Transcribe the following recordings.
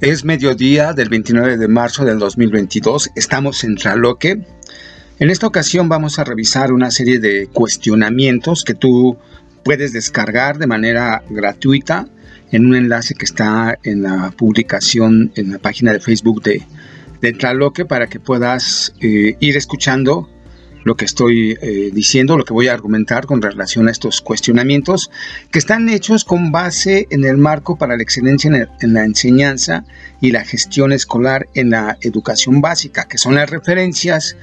Es mediodía del 29 de marzo del 2022. Estamos en Traloque. En esta ocasión vamos a revisar una serie de cuestionamientos que tú puedes descargar de manera gratuita en un enlace que está en la publicación en la página de Facebook de, de Traloque para que puedas eh, ir escuchando lo que estoy eh, diciendo, lo que voy a argumentar con relación a estos cuestionamientos que están hechos con base en el marco para la excelencia en, la enseñanza y la gestión escolar en la educación básica, que son las referencias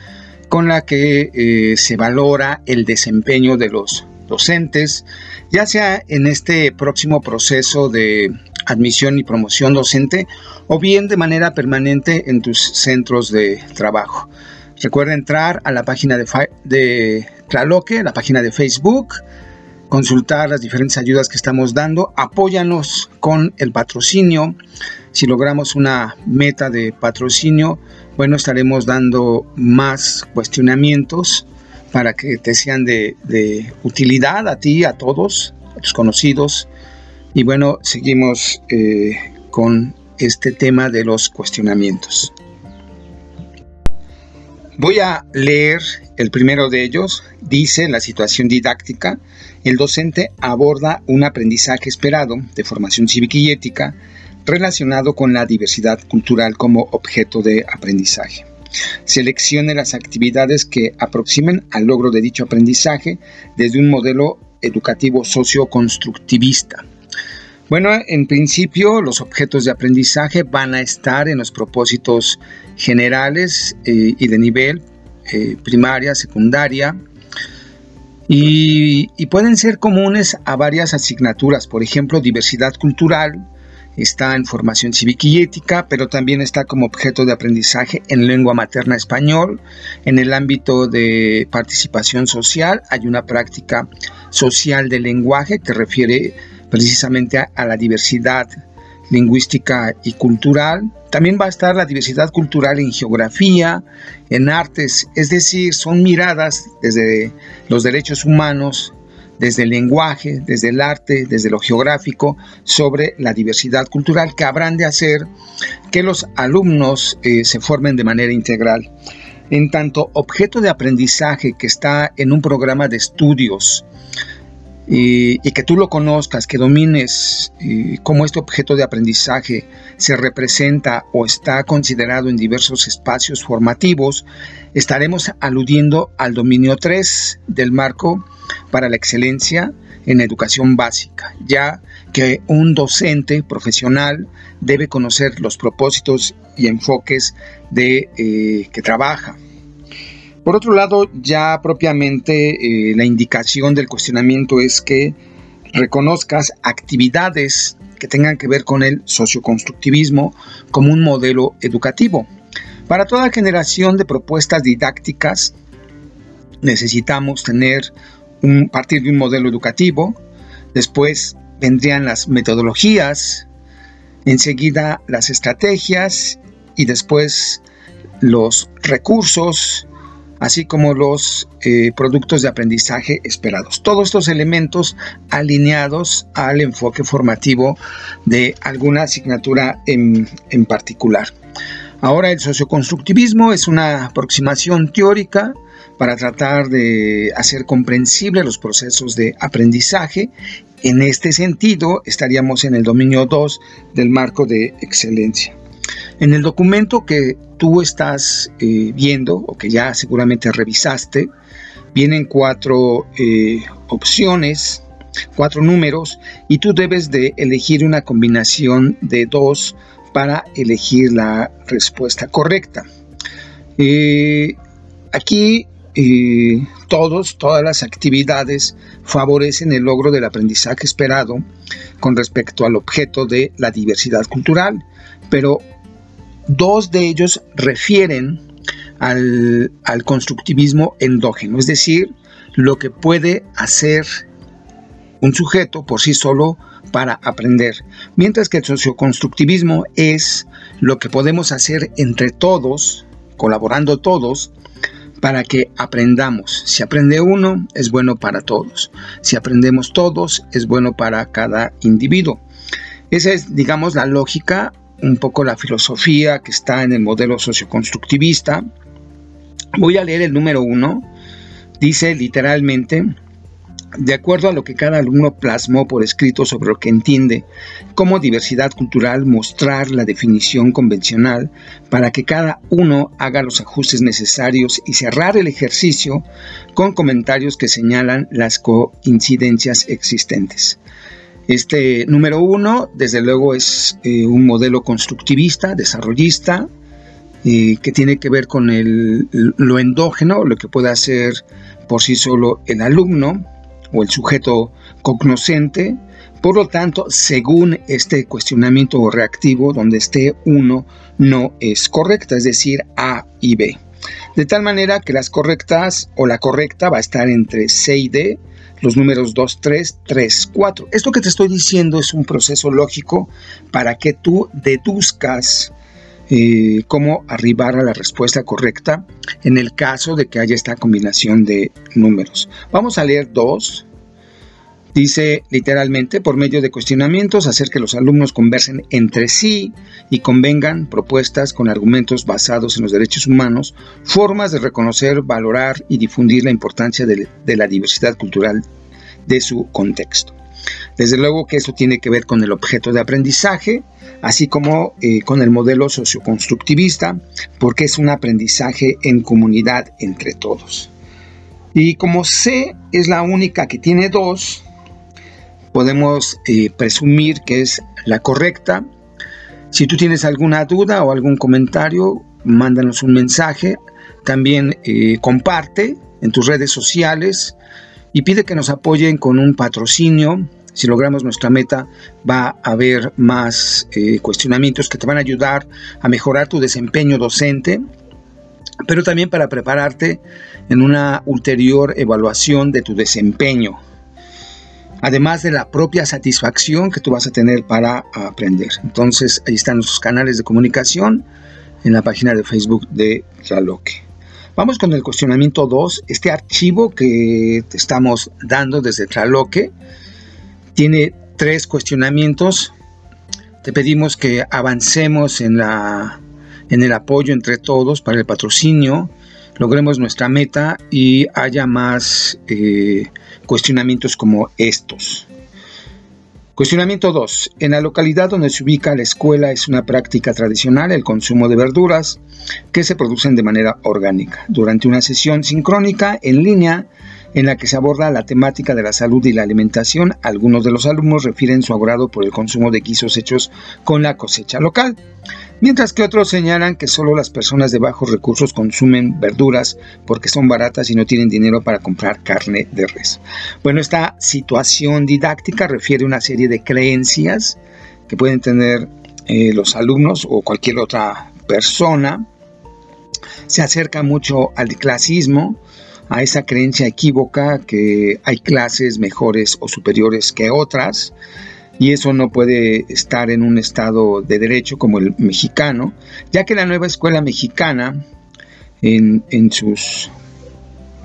con las que eh, se valora el desempeño de los docentes, ya sea en este próximo proceso de admisión y promoción docente o bien de manera permanente en tus centros de trabajo. Recuerda entrar a la página de, de Tlaloque, la página de Facebook, consultar las diferentes ayudas que estamos dando. Apóyanos con el patrocinio. Si logramos una meta de patrocinio, bueno, estaremos dando más cuestionamientos para que te sean de, utilidad a ti, a todos, a tus conocidos. Y bueno, seguimos eh, con este tema de los cuestionamientos. Voy a leer el primero de ellos. Dice, la situación didáctica, el docente aborda un aprendizaje esperado de formación cívica y ética relacionado con la diversidad cultural como objeto de aprendizaje. Seleccione las actividades que aproximen al logro de dicho aprendizaje desde un modelo educativo socioconstructivista bueno, en principio los objetos de aprendizaje van a estar en los propósitos generales eh, y de nivel eh, primaria, secundaria, y, pueden ser comunes a varias asignaturas, por ejemplo, diversidad cultural, está en formación cívica y ética, pero también está como objeto de aprendizaje en lengua materna español. En el ámbito de participación social hay una práctica social del lenguaje que refiere precisamente a, la diversidad lingüística y cultural. También va a estar la diversidad cultural en geografía, en artes, es decir, son miradas desde los derechos humanos, desde el lenguaje, desde el arte, desde lo geográfico, sobre la diversidad cultural que habrán de hacer que los alumnos eh, se formen de manera integral. En tanto objeto de aprendizaje que está en un programa de estudios y, que tú lo conozcas, que domines cómo este objeto de aprendizaje se representa o está considerado en diversos espacios formativos, estaremos aludiendo al dominio 3 del marco para la excelencia en educación básica, ya que un docente profesional debe conocer los propósitos y enfoques de eh, que trabaja por otro lado, ya propiamente eh, la indicación del cuestionamiento es que reconozcas actividades que tengan que ver con el socioconstructivismo como un modelo educativo. Para toda generación de propuestas didácticas necesitamos tener un partir de un modelo educativo, después vendrían las metodologías, enseguida las estrategias y después los recursos, así como los eh, productos de aprendizaje esperados. Todos estos elementos alineados al enfoque formativo de alguna asignatura en, en particular. Ahora el socioconstructivismo es una aproximación teórica para tratar de hacer comprensible los procesos de aprendizaje. En este sentido, estaríamos en el dominio 2 del marco de excelencia. En el documento que tú estás eh, viendo o que ya seguramente revisaste, vienen cuatro eh, opciones, cuatro números y tú debes de elegir una combinación de dos para elegir la respuesta correcta. Eh, aquí todos, todas las actividades favorecen el logro del aprendizaje esperado con respecto al objeto de la diversidad cultural, pero Dos de ellos refieren al, constructivismo endógeno, es decir, lo que puede hacer un sujeto por sí solo para aprender, mientras que el socioconstructivismo es lo que podemos hacer entre todos, colaborando todos, para que aprendamos. Si aprende uno, es bueno para todos. Si aprendemos todos, es bueno para cada individuo. Esa es, digamos, la lógica un poco la filosofía que está en el modelo socioconstructivista. Voy a leer el número uno. Dice literalmente, de acuerdo a lo que cada alumno plasmó por escrito sobre lo que entiende como diversidad cultural, mostrar la definición convencional para que cada uno haga los ajustes necesarios y cerrar el ejercicio con comentarios que señalan las coincidencias existentes. Este número uno, desde luego, es eh, un modelo constructivista, desarrollista, eh, que tiene que ver con lo endógeno, lo que puede hacer por sí solo el alumno, o el sujeto cognoscente. Por lo tanto, según este cuestionamiento reactivo, donde esté uno no es correcta, es decir, A y B. De tal manera que las correctas o la correcta va a estar entre C y D, los números 2, 3, 3, 4. Esto que te estoy diciendo es un proceso lógico para que tú deduzcas eh, cómo arribar a la respuesta correcta en el caso de que haya esta combinación de números. Vamos a leer dos. Dice literalmente, por medio de cuestionamientos, hacer que los alumnos conversen entre sí y convengan propuestas con argumentos basados en los derechos humanos, formas de reconocer, valorar y difundir la importancia de la diversidad cultural de su contexto. Desde luego que eso tiene que ver con el objeto de aprendizaje, así como eh, con el modelo socioconstructivista, porque es un aprendizaje en comunidad entre todos. Y como C es la única que tiene dos, podemos eh, presumir que es la correcta. Si tú tienes alguna duda o algún comentario, mándanos un mensaje. También eh, comparte en tus redes sociales y pide que nos apoyen con un patrocinio si logramos nuestra meta, va a haber más eh, cuestionamientos que te van a ayudar a mejorar tu desempeño docente, pero también para prepararte en una ulterior evaluación de tu desempeño, además de la propia satisfacción que tú vas a tener para aprender. Entonces, ahí están nuestros canales de comunicación en la página de Facebook de Tlaloque. Vamos con el cuestionamiento 2, este archivo que te estamos dando desde Tlaloque tiene tres cuestionamientos. Te pedimos que avancemos en, la, en el apoyo entre todos para el patrocinio, logremos nuestra meta y haya más eh, cuestionamientos como estos. Cuestionamiento 2. En la localidad donde se ubica la escuela es una práctica tradicional el consumo de verduras que se producen de manera orgánica. Durante una sesión sincrónica en línea en la que se aborda la temática de la salud y la alimentación. Algunos de los alumnos refieren su agrado por el consumo de guisos hechos con la cosecha local, mientras que otros señalan que solo las personas de bajos recursos consumen verduras porque son baratas y no tienen dinero para comprar carne de res. Bueno, esta situación didáctica refiere una serie de creencias que pueden tener eh, los alumnos o cualquier otra persona. Se acerca mucho al clasismo, a esa creencia equívoca que hay clases mejores o superiores que otras y eso no puede estar en un estado de derecho como el mexicano, ya que la nueva escuela mexicana en, sus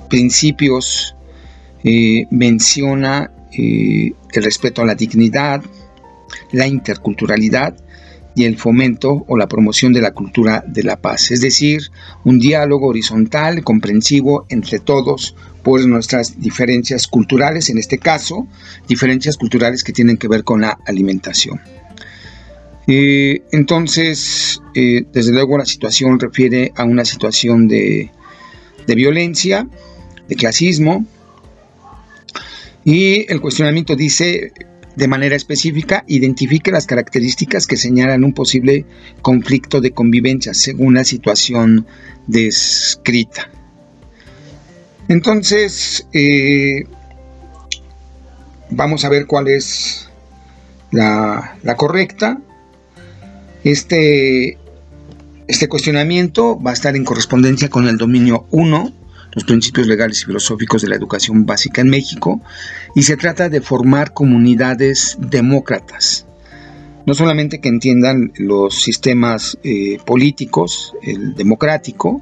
principios eh, menciona eh, el respeto a la dignidad, la interculturalidad y el fomento o la promoción de la cultura de la paz, es decir, un diálogo horizontal, comprensivo entre todos por nuestras diferencias culturales, en este caso, diferencias culturales que tienen que ver con la alimentación. Eh, entonces, eh, desde luego la situación refiere a una situación de, de violencia, de clasismo, y el cuestionamiento dice, de manera específica, identifique las características que señalan un posible conflicto de convivencia según la situación descrita. Entonces, eh, vamos a ver cuál es la, correcta. Este, este cuestionamiento va a estar en correspondencia con el dominio 1 los principios legales y filosóficos de la educación básica en México y se trata de formar comunidades demócratas. No solamente que entiendan los sistemas eh, políticos, el democrático,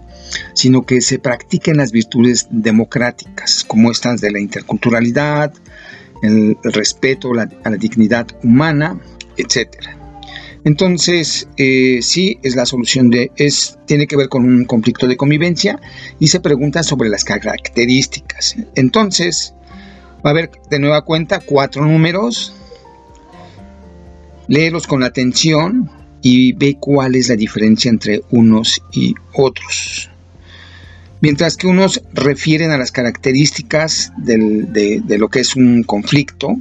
sino que se practiquen las virtudes democráticas, como estas de la interculturalidad, el, respeto a la dignidad humana, etc. Entonces, eh, sí, es la solución de, es, tiene que ver con un conflicto de convivencia y se pregunta sobre las características. Entonces, va a haber de nueva cuenta cuatro números, léelos con atención y ve cuál es la diferencia entre unos y otros. Mientras que unos refieren a las características de, lo que es un conflicto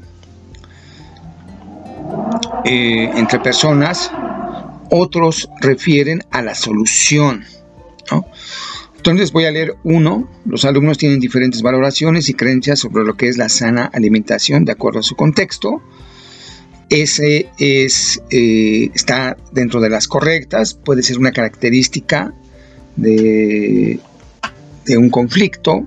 eh, entre personas, otros refieren a la solución. Entonces voy a leer uno. Los alumnos tienen diferentes valoraciones y creencias sobre lo que es la sana alimentación de acuerdo a su contexto. Ese es, eh, está dentro de las correctas, puede ser una característica de, de un conflicto,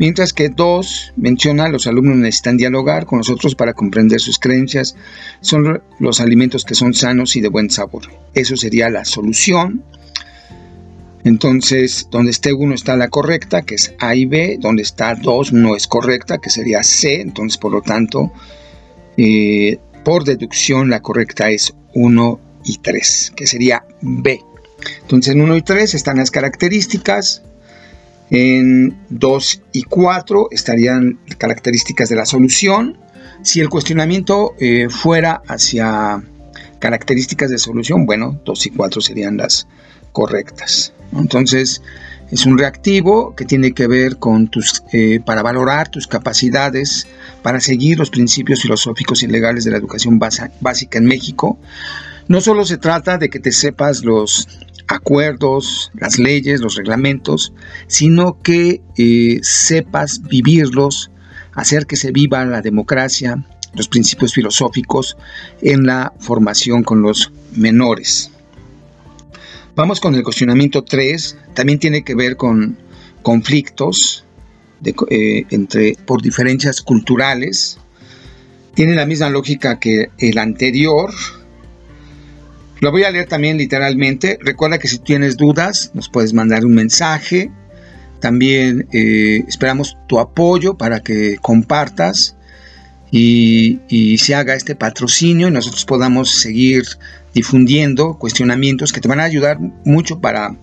mientras que dos menciona los alumnos necesitan dialogar con nosotros para comprender sus creencias, son los alimentos que son sanos y de buen sabor. Eso sería la solución. Entonces, donde esté uno está la correcta, que es A y B, donde está dos no es correcta, que sería C, entonces por lo tanto, eh, por deducción la correcta es 1 y 3, que sería B. Entonces en 1 y 3 están las características, en 2 y 4 estarían características de la solución. Si el cuestionamiento eh, fuera hacia características de solución, bueno, 2 y 4 serían las correctas. Entonces, es un reactivo que tiene que ver con tus, eh, para valorar tus capacidades para seguir los principios filosóficos y legales de la educación básica en México. No solo se trata de que te sepas los acuerdos, las leyes, los reglamentos, sino que eh, sepas vivirlos, hacer que se viva la democracia, los principios filosóficos en la formación con los menores. Vamos con el cuestionamiento 3, también tiene que ver con conflictos eh, entre, por diferencias culturales. Tiene la misma lógica que el anterior, lo voy a leer también literalmente. Recuerda que si tienes dudas, nos puedes mandar un mensaje. También eh, esperamos tu apoyo para que compartas y, se haga este patrocinio y nosotros podamos seguir difundiendo cuestionamientos que te van a ayudar mucho para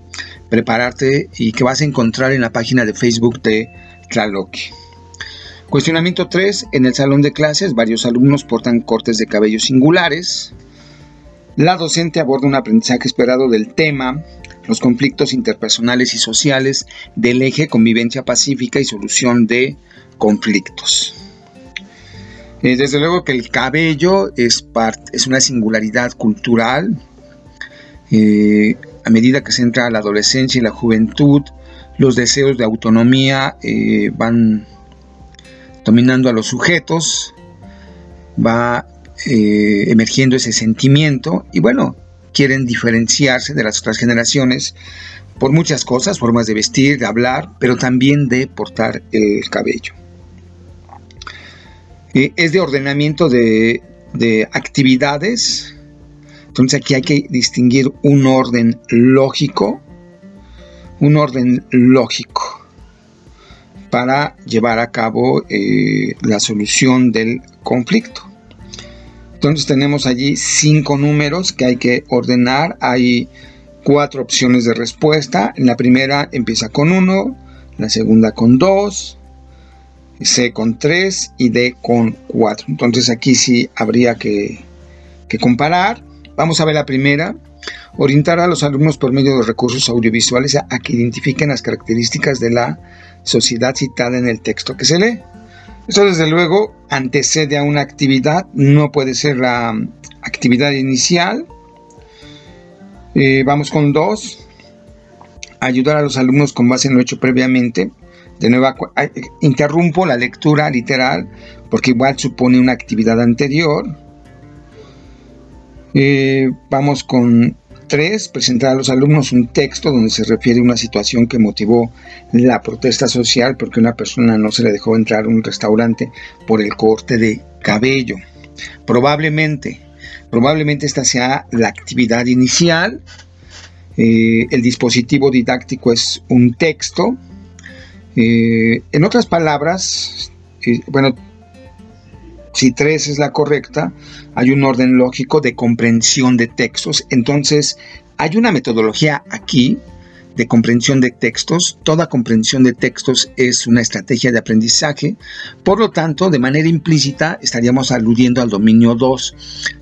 prepararte y que vas a encontrar en la página de Facebook de Tlaloque. Cuestionamiento 3. En el salón de clases varios alumnos portan cortes de cabello singulares. La docente aborda un aprendizaje esperado del tema, los conflictos interpersonales y sociales del eje convivencia pacífica y solución de conflictos. Eh, desde luego que el cabello es, es una singularidad cultural. Eh, a medida que se entra a la adolescencia y la juventud, los deseos de autonomía eh, van dominando a los sujetos, va eh, emergiendo ese sentimiento y bueno, quieren diferenciarse de las otras generaciones por muchas cosas, formas de vestir, de hablar, pero también de portar el cabello. Eh, es de ordenamiento de, de actividades, entonces aquí hay que distinguir un orden lógico, un orden lógico para llevar a cabo eh, la solución del conflicto. Entonces tenemos allí cinco números que hay que ordenar. Hay cuatro opciones de respuesta. La primera empieza con 1, la segunda con 2, C con 3 y D con 4. Entonces aquí sí habría que, que comparar. Vamos a ver la primera. Orientar a los alumnos por medio de recursos audiovisuales a que identifiquen las características de la sociedad citada en el texto que se lee. Esto desde luego antecede a una actividad, no puede ser la actividad inicial. Eh, vamos con dos. Ayudar a los alumnos con base en lo hecho previamente. De nuevo, interrumpo la lectura literal porque igual supone una actividad anterior. Eh, vamos con 3. Presentar a los alumnos un texto donde se refiere a una situación que motivó la protesta social porque una persona no se le dejó entrar a un restaurante por el corte de cabello. Probablemente, probablemente esta sea la actividad inicial. Eh, el dispositivo didáctico es un texto. Eh, en otras palabras, eh, bueno, si 3 es la correcta, hay un orden lógico de comprensión de textos. Entonces, hay una metodología aquí de comprensión de textos. Toda comprensión de textos es una estrategia de aprendizaje. Por lo tanto, de manera implícita estaríamos aludiendo al dominio 2,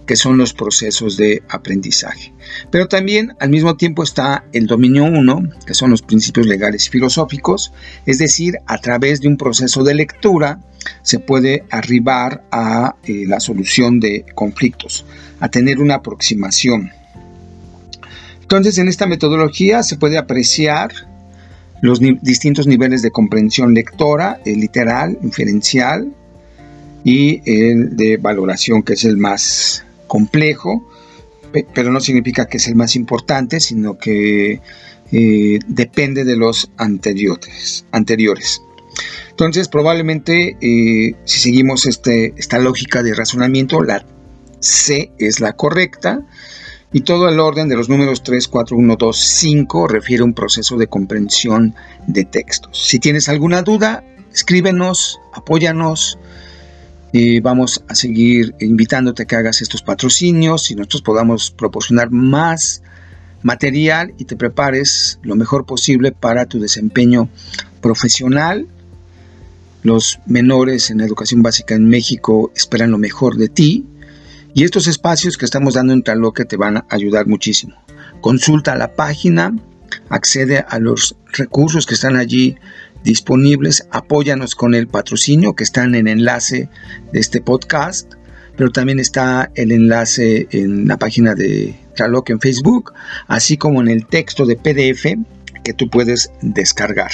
que son los procesos de aprendizaje. Pero también al mismo tiempo está el dominio 1, que son los principios legales y filosóficos, es decir, a través de un proceso de lectura se puede arribar a eh, la solución de conflictos, a tener una aproximación entonces, en esta metodología se puede apreciar los distintos niveles de comprensión lectora, el literal, inferencial y el de valoración, que es el más complejo, pero no significa que es el más importante, sino que eh, depende de los anteriores. anteriores. Entonces, probablemente, eh, si seguimos este, esta lógica de razonamiento, la C es la correcta y todo el orden de los números 3, 4, 1, 2, 5 refiere a un proceso de comprensión de textos. Si tienes alguna duda, escríbenos, apóyanos y vamos a seguir invitándote a que hagas estos patrocinios y nosotros podamos proporcionar más material y te prepares lo mejor posible para tu desempeño profesional. Los menores en educación básica en México esperan lo mejor de ti y estos espacios que estamos dando en Traloque te van a ayudar muchísimo. Consulta la página, accede a los recursos que están allí disponibles, apóyanos con el patrocinio que está en el enlace de este podcast, pero también está el enlace en la página de Traloque en Facebook, así como en el texto de PDF que tú puedes descargar.